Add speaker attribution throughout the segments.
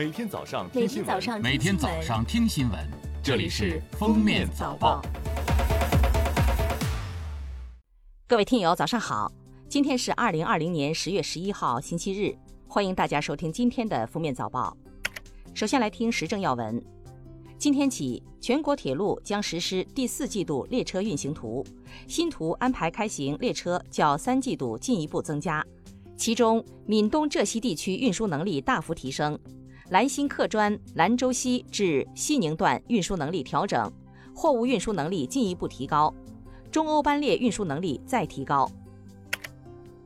Speaker 1: 每天早上
Speaker 2: 每
Speaker 1: 听新闻，
Speaker 2: 天早上
Speaker 3: 每天早上听新闻，这里是《封面早报》。
Speaker 4: 各位听友，早上好！今天是二零二零年十月十一号，星期日，欢迎大家收听今天的《封面早报》。首先来听时政要闻。今天起，全国铁路将实施第四季度列车运行图，新图安排开行列车较三季度进一步增加。其中，闽东浙西地区运输能力大幅提升，兰新客专兰州西至西宁段运输能力调整，货物运输能力进一步提高，中欧班列运输能力再提高。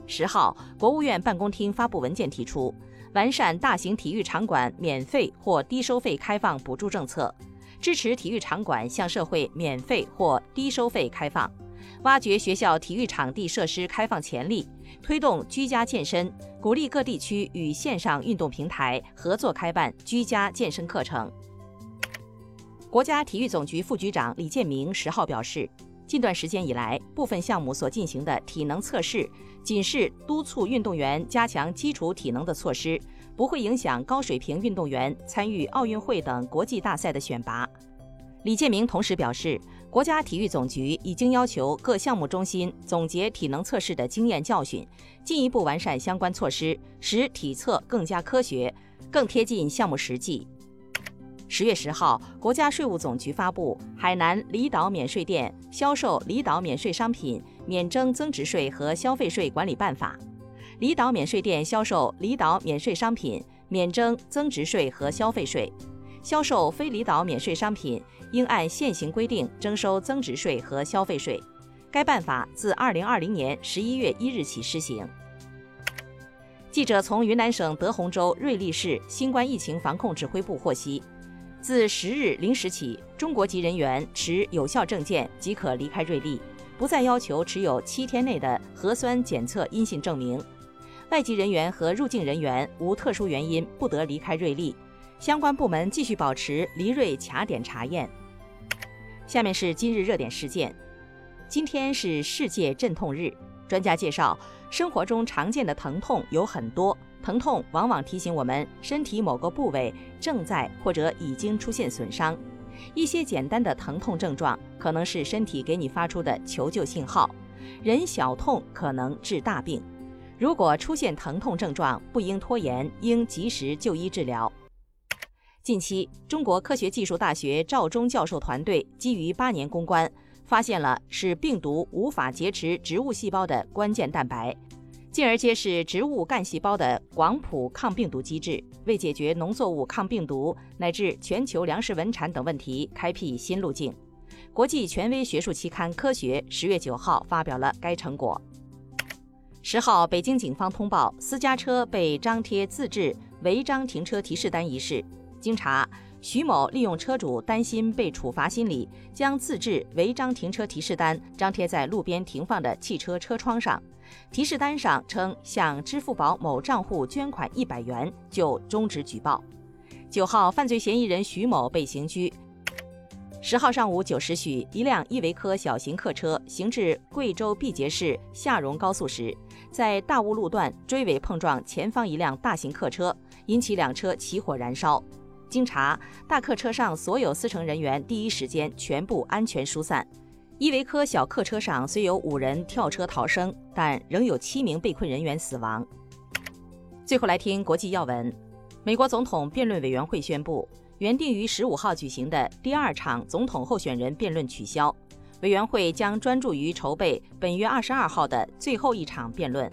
Speaker 4: 十号，国务院办公厅发布文件提出，完善大型体育场馆免费或低收费开放补助政策，支持体育场馆向社会免费或低收费开放，挖掘学校体育场地设施开放潜力，推动居家健身，鼓励各地区与线上运动平台合作开办居家健身课程。国家体育总局副局长李建明十号表示，近段时间以来，部分项目所进行的体能测试，仅是督促运动员加强基础体能的措施，不会影响高水平运动员参与奥运会等国际大赛的选拔。李建明同时表示，国家体育总局已经要求各项目中心总结体能测试的经验教训，进一步完善相关措施，使体测更加科学，更贴近项目实际。十月十号，国家税务总局发布《海南离岛免税店销售离岛免税商品免征增值税和消费税管理办法》，离岛免税店销售离岛免税商品免征增值税和消费税，销售非离岛免税商品应按现行规定征收增值税和消费税。该办法自二零二零年十一月一日起施行。记者从云南省德宏州瑞丽市新冠疫情防控指挥部获悉。自十日零时起，中国籍人员持有效证件即可离开瑞丽，不再要求持有七天内的核酸检测阴性证明。外籍人员和入境人员无特殊原因不得离开瑞丽，相关部门继续保持离瑞卡点查验。下面是今日热点事件。今天是世界镇痛日，专家介绍，生活中常见的疼痛有很多。疼痛往往提醒我们身体某个部位正在或者已经出现损伤。一些简单的疼痛症状可能是身体给你发出的求救信号。人小痛可能治大病，如果出现疼痛症状，不应拖延，应及时就医治疗。近期，中国科学技术大学赵忠教授团队基于八年攻关，发现了使病毒无法劫持植物细胞的关键蛋白。进而揭示植物干细胞的广谱抗病毒机制，为解决农作物抗病毒乃至全球粮食稳产等问题开辟新路径。国际权威学术期刊《科学》十月九号发表了该成果。十号，北京警方通报私家车被张贴自制违章停车提示单一事，经查，徐某利用车主担心被处罚心理，将自制违章停车提示单张贴在路边停放的汽车车窗上。提示单上称向支付宝某账户捐款一百元就终止举报。九号，犯罪嫌疑人徐某被刑拘。十号上午九时许，一辆依维柯小型客车行至贵州毕节市下蓉高速时，在大雾路段追尾碰撞前方一辆大型客车，引起两车起火燃烧。经查，大客车上所有司乘人员第一时间全部安全疏散。依维柯小客车上虽有五人跳车逃生，但仍有七名被困人员死亡。最后来听国际要闻：美国总统辩论委员会宣布，原定于十五号举行的第二场总统候选人辩论取消，委员会将专注于筹备本月二十二号的最后一场辩论。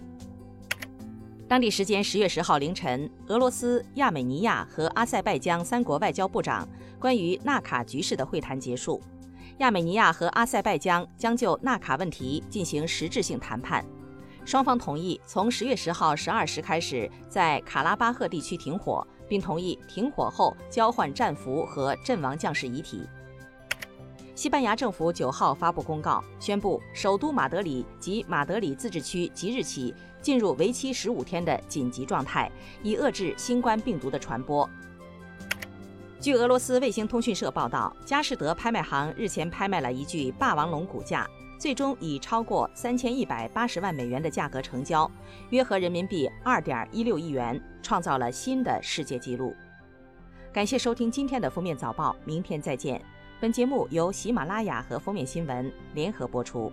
Speaker 4: 当地时间十月十号凌晨，俄罗斯、亚美尼亚和阿塞拜疆三国外交部长关于纳卡局势的会谈结束。亚美尼亚和阿塞拜疆将就纳卡问题进行实质性谈判，双方同意从十月十号十二时开始在卡拉巴赫地区停火，并同意停火后交换战俘和阵亡将士遗体。西班牙政府九号发布公告，宣布首都马德里及马德里自治区即日起进入为期十五天的紧急状态，以遏制新冠病毒的传播。据俄罗斯卫星通讯社报道，佳士得拍卖行日前拍卖了一具霸王龙骨架，最终以超过三千一百八十万美元的价格成交，约合人民币二点一六亿元，创造了新的世界纪录。感谢收听今天的封面早报，明天再见。本节目由喜马拉雅和封面新闻联合播出。